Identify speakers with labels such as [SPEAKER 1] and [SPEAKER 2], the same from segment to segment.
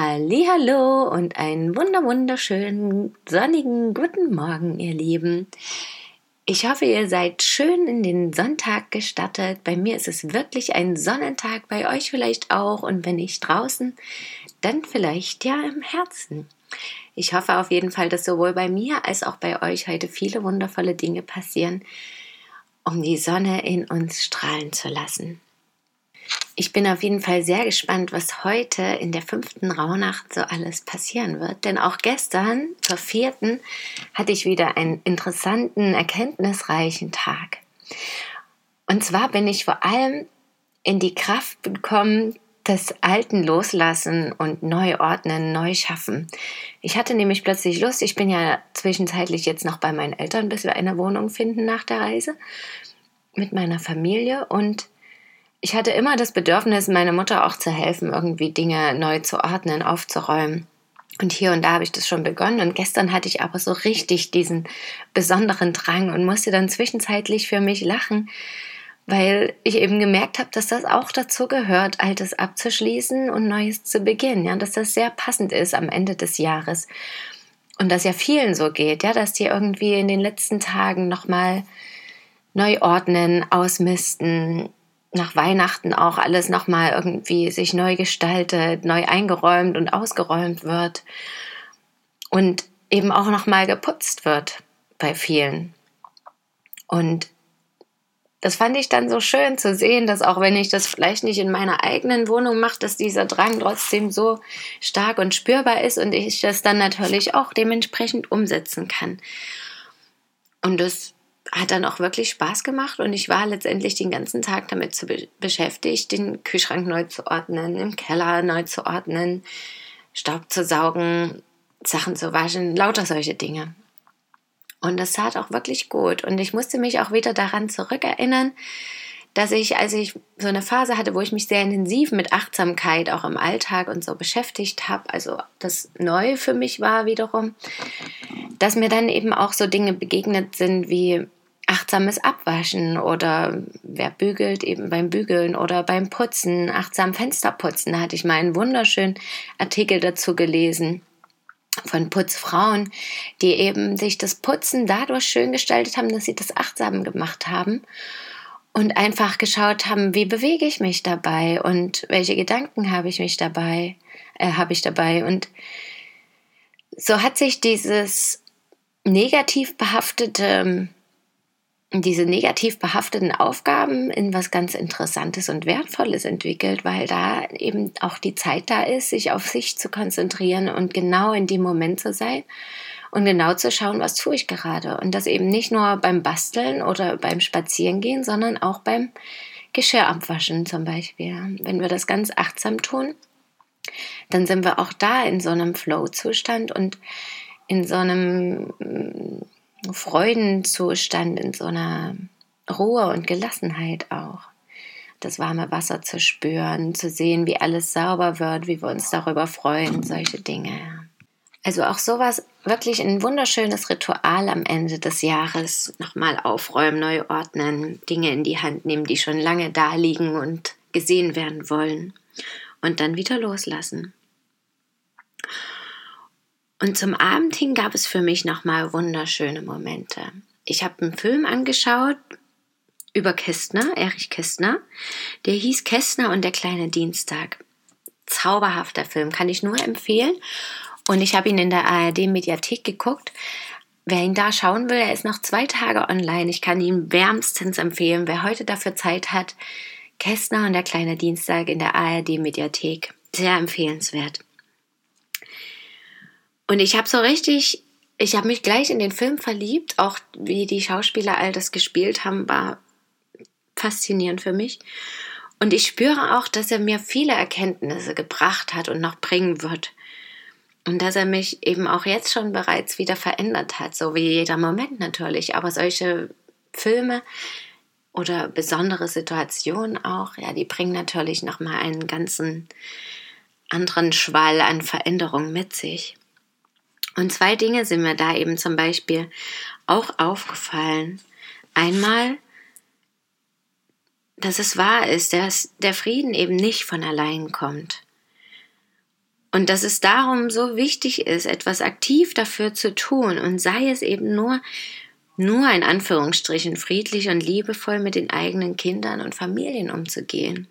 [SPEAKER 1] Hallo und einen wunder wunderschönen sonnigen guten Morgen, ihr Lieben. Ich hoffe, ihr seid schön in den Sonntag gestattet. Bei mir ist es wirklich ein Sonnentag, bei euch vielleicht auch und wenn nicht draußen, dann vielleicht ja im Herzen. Ich hoffe auf jeden Fall, dass sowohl bei mir als auch bei euch heute viele wundervolle Dinge passieren, um die Sonne in uns strahlen zu lassen. Ich bin auf jeden Fall sehr gespannt, was heute in der fünften Rauhnacht so alles passieren wird. Denn auch gestern, zur vierten, hatte ich wieder einen interessanten, erkenntnisreichen Tag. Und zwar bin ich vor allem in die Kraft gekommen, des Alten loslassen und neu ordnen, neu schaffen. Ich hatte nämlich plötzlich Lust, ich bin ja zwischenzeitlich jetzt noch bei meinen Eltern, bis wir eine Wohnung finden nach der Reise mit meiner Familie und ich hatte immer das Bedürfnis, meiner Mutter auch zu helfen, irgendwie Dinge neu zu ordnen, aufzuräumen. Und hier und da habe ich das schon begonnen. Und gestern hatte ich aber so richtig diesen besonderen Drang und musste dann zwischenzeitlich für mich lachen, weil ich eben gemerkt habe, dass das auch dazu gehört, Altes abzuschließen und Neues zu beginnen. Ja, dass das sehr passend ist am Ende des Jahres. Und dass ja vielen so geht, ja, dass die irgendwie in den letzten Tagen nochmal neu ordnen, ausmisten, nach Weihnachten auch alles nochmal irgendwie sich neu gestaltet, neu eingeräumt und ausgeräumt wird und eben auch nochmal geputzt wird bei vielen. Und das fand ich dann so schön zu sehen, dass auch wenn ich das vielleicht nicht in meiner eigenen Wohnung mache, dass dieser Drang trotzdem so stark und spürbar ist und ich das dann natürlich auch dementsprechend umsetzen kann. Und das hat dann auch wirklich Spaß gemacht und ich war letztendlich den ganzen Tag damit zu be beschäftigt, den Kühlschrank neu zu ordnen, im Keller neu zu ordnen, Staub zu saugen, Sachen zu waschen, lauter solche Dinge. Und das tat auch wirklich gut. Und ich musste mich auch wieder daran zurückerinnern, dass ich, als ich so eine Phase hatte, wo ich mich sehr intensiv mit Achtsamkeit auch im Alltag und so beschäftigt habe, also das Neue für mich war wiederum, dass mir dann eben auch so Dinge begegnet sind wie achtsames Abwaschen oder wer bügelt eben beim Bügeln oder beim Putzen, achtsam Fensterputzen. Da hatte ich mal einen wunderschönen Artikel dazu gelesen von Putzfrauen, die eben sich das Putzen dadurch schön gestaltet haben, dass sie das achtsam gemacht haben und einfach geschaut haben, wie bewege ich mich dabei und welche Gedanken habe ich mich dabei, äh, habe ich dabei und so hat sich dieses negativ behaftete diese negativ behafteten Aufgaben in was ganz Interessantes und Wertvolles entwickelt, weil da eben auch die Zeit da ist, sich auf sich zu konzentrieren und genau in dem Moment zu sein und genau zu schauen, was tue ich gerade. Und das eben nicht nur beim Basteln oder beim Spazierengehen, sondern auch beim Geschirr abwaschen zum Beispiel. Wenn wir das ganz achtsam tun, dann sind wir auch da in so einem Flow-Zustand und in so einem Freudenzustand, in so einer Ruhe und Gelassenheit auch. Das warme Wasser zu spüren, zu sehen, wie alles sauber wird, wie wir uns darüber freuen, solche Dinge. Also auch sowas, wirklich ein wunderschönes Ritual am Ende des Jahres. Nochmal aufräumen, neu ordnen, Dinge in die Hand nehmen, die schon lange da liegen und gesehen werden wollen. Und dann wieder loslassen. Und zum Abend hin gab es für mich nochmal wunderschöne Momente. Ich habe einen Film angeschaut über Kästner, Erich Kästner. Der hieß Kästner und der kleine Dienstag. Zauberhafter Film, kann ich nur empfehlen. Und ich habe ihn in der ARD-Mediathek geguckt. Wer ihn da schauen will, er ist noch zwei Tage online. Ich kann ihn wärmstens empfehlen. Wer heute dafür Zeit hat, Kästner und der kleine Dienstag in der ARD-Mediathek. Sehr empfehlenswert. Und ich habe so richtig, ich habe mich gleich in den Film verliebt, auch wie die Schauspieler all das gespielt haben, war faszinierend für mich. Und ich spüre auch, dass er mir viele Erkenntnisse gebracht hat und noch bringen wird. Und dass er mich eben auch jetzt schon bereits wieder verändert hat, so wie jeder Moment natürlich. Aber solche Filme oder besondere Situationen auch, ja, die bringen natürlich nochmal einen ganzen anderen Schwall an Veränderung mit sich. Und zwei Dinge sind mir da eben zum Beispiel auch aufgefallen. Einmal, dass es wahr ist, dass der Frieden eben nicht von allein kommt. Und dass es darum so wichtig ist, etwas aktiv dafür zu tun und sei es eben nur, nur in Anführungsstrichen friedlich und liebevoll mit den eigenen Kindern und Familien umzugehen.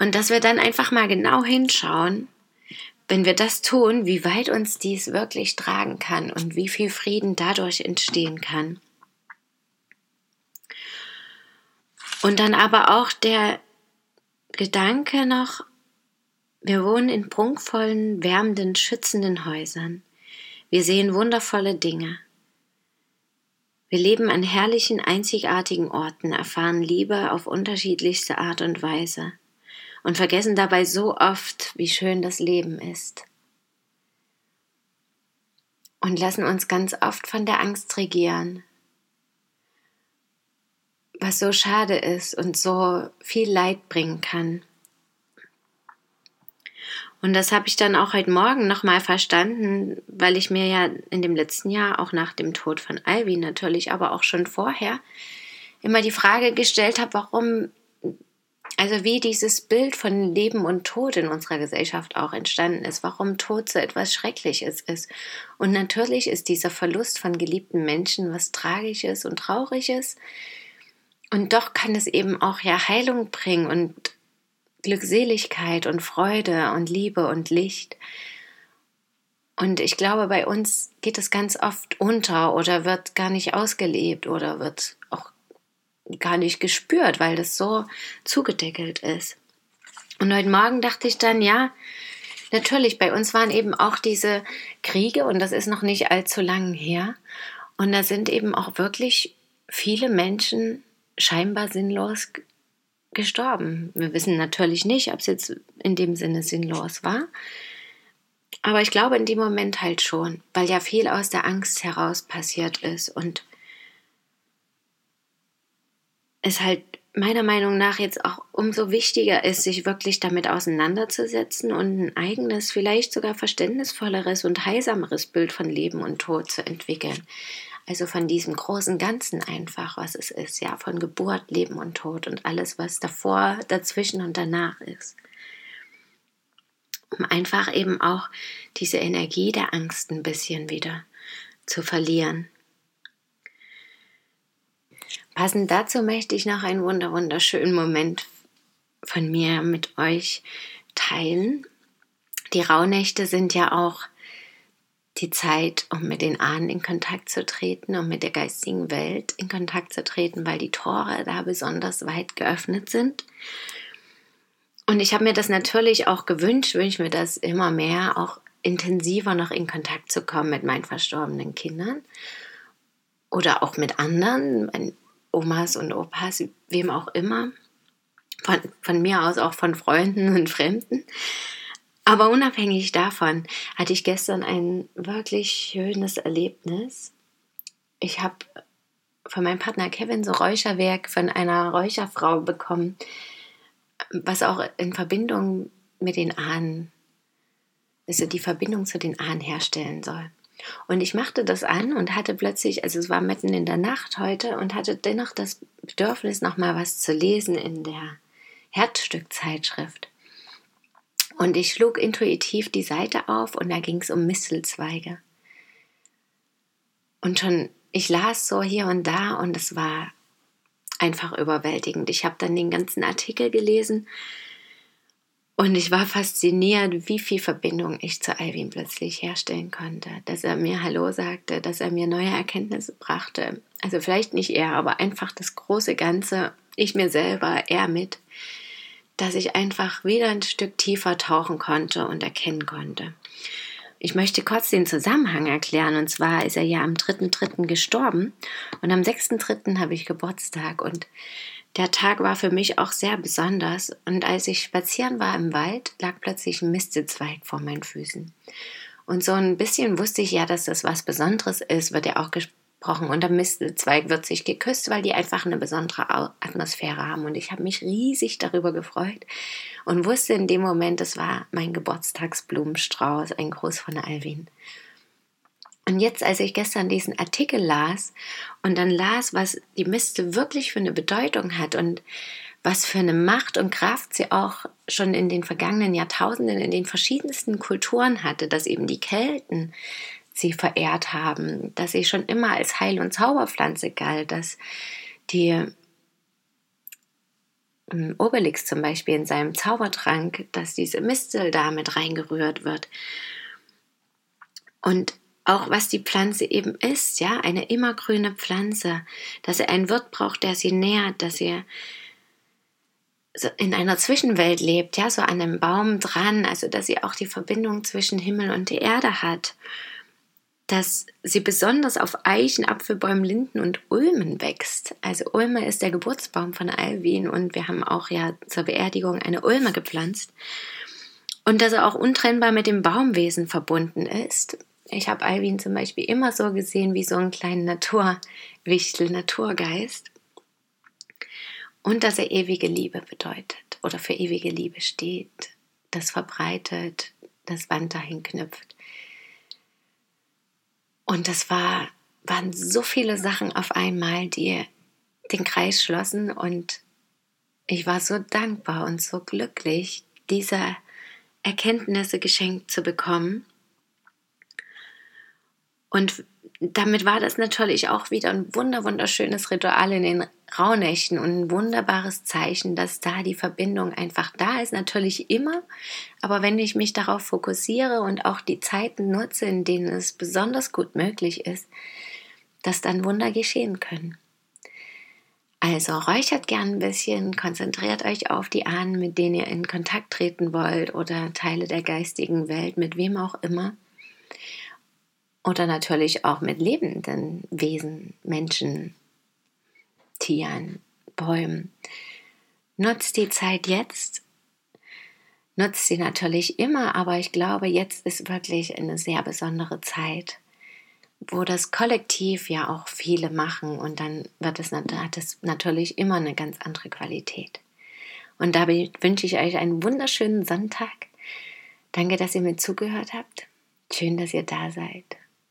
[SPEAKER 1] Und dass wir dann einfach mal genau hinschauen, wenn wir das tun, wie weit uns dies wirklich tragen kann und wie viel Frieden dadurch entstehen kann. Und dann aber auch der Gedanke noch, wir wohnen in prunkvollen, wärmenden, schützenden Häusern. Wir sehen wundervolle Dinge. Wir leben an herrlichen, einzigartigen Orten, erfahren Liebe auf unterschiedlichste Art und Weise und vergessen dabei so oft, wie schön das Leben ist. Und lassen uns ganz oft von der Angst regieren, was so schade ist und so viel Leid bringen kann. Und das habe ich dann auch heute Morgen nochmal verstanden, weil ich mir ja in dem letzten Jahr, auch nach dem Tod von Ivy natürlich, aber auch schon vorher, immer die Frage gestellt habe, warum, also wie dieses Bild von Leben und Tod in unserer Gesellschaft auch entstanden ist, warum Tod so etwas Schreckliches ist. Und natürlich ist dieser Verlust von geliebten Menschen was Tragisches und Trauriges. Und doch kann es eben auch ja Heilung bringen und Glückseligkeit und Freude und Liebe und Licht. Und ich glaube, bei uns geht es ganz oft unter oder wird gar nicht ausgelebt oder wird auch gar nicht gespürt, weil das so zugedeckelt ist. Und heute Morgen dachte ich dann, ja, natürlich, bei uns waren eben auch diese Kriege und das ist noch nicht allzu lang her. Und da sind eben auch wirklich viele Menschen scheinbar sinnlos gestorben. Wir wissen natürlich nicht, ob es jetzt in dem Sinne sinnlos war. Aber ich glaube in dem Moment halt schon, weil ja viel aus der Angst heraus passiert ist und es halt meiner Meinung nach jetzt auch umso wichtiger ist, sich wirklich damit auseinanderzusetzen und ein eigenes, vielleicht sogar verständnisvolleres und heilsameres Bild von Leben und Tod zu entwickeln. Also von diesem großen Ganzen einfach, was es ist, ja, von Geburt, Leben und Tod und alles, was davor, dazwischen und danach ist. Um einfach eben auch diese Energie der Angst ein bisschen wieder zu verlieren. Passend dazu möchte ich noch einen wunder wunderschönen Moment von mir mit euch teilen. Die Rauhnächte sind ja auch die Zeit, um mit den Ahnen in Kontakt zu treten, um mit der geistigen Welt in Kontakt zu treten, weil die Tore da besonders weit geöffnet sind. Und ich habe mir das natürlich auch gewünscht, wünsche mir das immer mehr, auch intensiver noch in Kontakt zu kommen mit meinen verstorbenen Kindern oder auch mit anderen, Omas und Opas, wem auch immer, von, von mir aus auch von Freunden und Fremden. Aber unabhängig davon hatte ich gestern ein wirklich schönes Erlebnis. Ich habe von meinem Partner Kevin so Räucherwerk von einer Räucherfrau bekommen, was auch in Verbindung mit den Ahnen, also die Verbindung zu den Ahnen herstellen soll. Und ich machte das an und hatte plötzlich, also es war mitten in der Nacht heute und hatte dennoch das Bedürfnis, nochmal was zu lesen in der Herzstückzeitschrift. Und ich schlug intuitiv die Seite auf und da ging es um Mistelzweige. Und schon, ich las so hier und da und es war einfach überwältigend. Ich habe dann den ganzen Artikel gelesen und ich war fasziniert, wie viel Verbindung ich zu Alvin plötzlich herstellen konnte. Dass er mir Hallo sagte, dass er mir neue Erkenntnisse brachte. Also vielleicht nicht er, aber einfach das große Ganze, ich mir selber, er mit dass ich einfach wieder ein Stück tiefer tauchen konnte und erkennen konnte. Ich möchte kurz den Zusammenhang erklären. Und zwar ist er ja am 3.3. gestorben und am 6.3. habe ich Geburtstag. Und der Tag war für mich auch sehr besonders und als ich spazieren war im Wald, lag plötzlich ein Mistelzweig vor meinen Füßen. Und so ein bisschen wusste ich ja, dass das was Besonderes ist, wird ja auch gesprochen. Und der Mistelzweig wird sich geküsst, weil die einfach eine besondere Atmosphäre haben. Und ich habe mich riesig darüber gefreut und wusste in dem Moment, das war mein Geburtstagsblumenstrauß, ein Gruß von Alvin. Und jetzt, als ich gestern diesen Artikel las und dann las, was die Miste wirklich für eine Bedeutung hat und was für eine Macht und Kraft sie auch schon in den vergangenen Jahrtausenden in den verschiedensten Kulturen hatte, dass eben die Kelten sie verehrt haben, dass sie schon immer als Heil- und Zauberpflanze galt, dass die ähm, Obelix zum Beispiel in seinem Zaubertrank, dass diese Mistel da mit reingerührt wird. Und auch was die Pflanze eben ist, ja, eine immergrüne Pflanze, dass sie einen Wirt braucht, der sie nährt, dass sie in einer Zwischenwelt lebt, ja, so an einem Baum dran, also dass sie auch die Verbindung zwischen Himmel und der Erde hat, dass sie besonders auf Eichen, Apfelbäumen, Linden und Ulmen wächst. Also Ulme ist der Geburtsbaum von Alwin und wir haben auch ja zur Beerdigung eine Ulme gepflanzt. Und dass er auch untrennbar mit dem Baumwesen verbunden ist. Ich habe Alvin zum Beispiel immer so gesehen wie so einen kleinen Naturwichtel, Naturgeist. Und dass er ewige Liebe bedeutet oder für ewige Liebe steht, das verbreitet, das Band dahin knüpft. Und das war, waren so viele Sachen auf einmal, die den Kreis schlossen und ich war so dankbar und so glücklich, diese Erkenntnisse geschenkt zu bekommen und damit war das natürlich auch wieder ein wunder wunderschönes Ritual in den Rauhnächten und ein wunderbares Zeichen, dass da die Verbindung einfach da ist, natürlich immer. Aber wenn ich mich darauf fokussiere und auch die Zeiten nutze, in denen es besonders gut möglich ist, dass dann Wunder geschehen können. Also räuchert gern ein bisschen, konzentriert euch auf die Ahnen, mit denen ihr in Kontakt treten wollt oder Teile der geistigen Welt, mit wem auch immer. Oder natürlich auch mit lebenden Wesen, Menschen, Tieren, Bäumen. Nutzt die Zeit jetzt. Nutzt sie natürlich immer, aber ich glaube, jetzt ist wirklich eine sehr besondere Zeit, wo das Kollektiv ja auch viele machen und dann wird es, hat es natürlich immer eine ganz andere Qualität. Und dabei wünsche ich euch einen wunderschönen Sonntag. Danke, dass ihr mir zugehört habt. Schön, dass ihr da seid.